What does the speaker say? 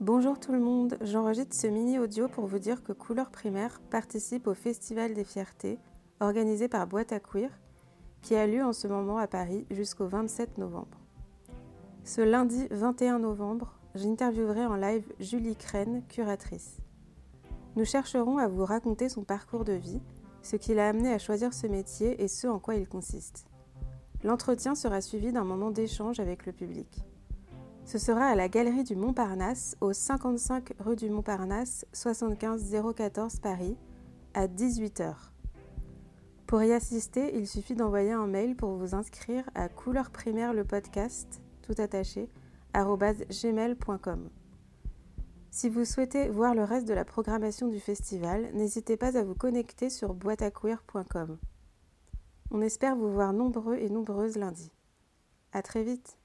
Bonjour tout le monde, j'enregistre ce mini audio pour vous dire que Couleur Primaire participe au Festival des Fiertés organisé par Boîte à Queer qui a lieu en ce moment à Paris jusqu'au 27 novembre. Ce lundi 21 novembre, j'interviewerai en live Julie Crène, curatrice. Nous chercherons à vous raconter son parcours de vie, ce qui l'a amené à choisir ce métier et ce en quoi il consiste. L'entretien sera suivi d'un moment d'échange avec le public. Ce sera à la Galerie du Montparnasse, au 55 rue du Montparnasse, 75 014 Paris, à 18h. Pour y assister, il suffit d'envoyer un mail pour vous inscrire à couleur primaire le podcast, tout attaché, gmail.com. Si vous souhaitez voir le reste de la programmation du festival, n'hésitez pas à vous connecter sur boîteaqueer.com. On espère vous voir nombreux et nombreuses lundi. À très vite!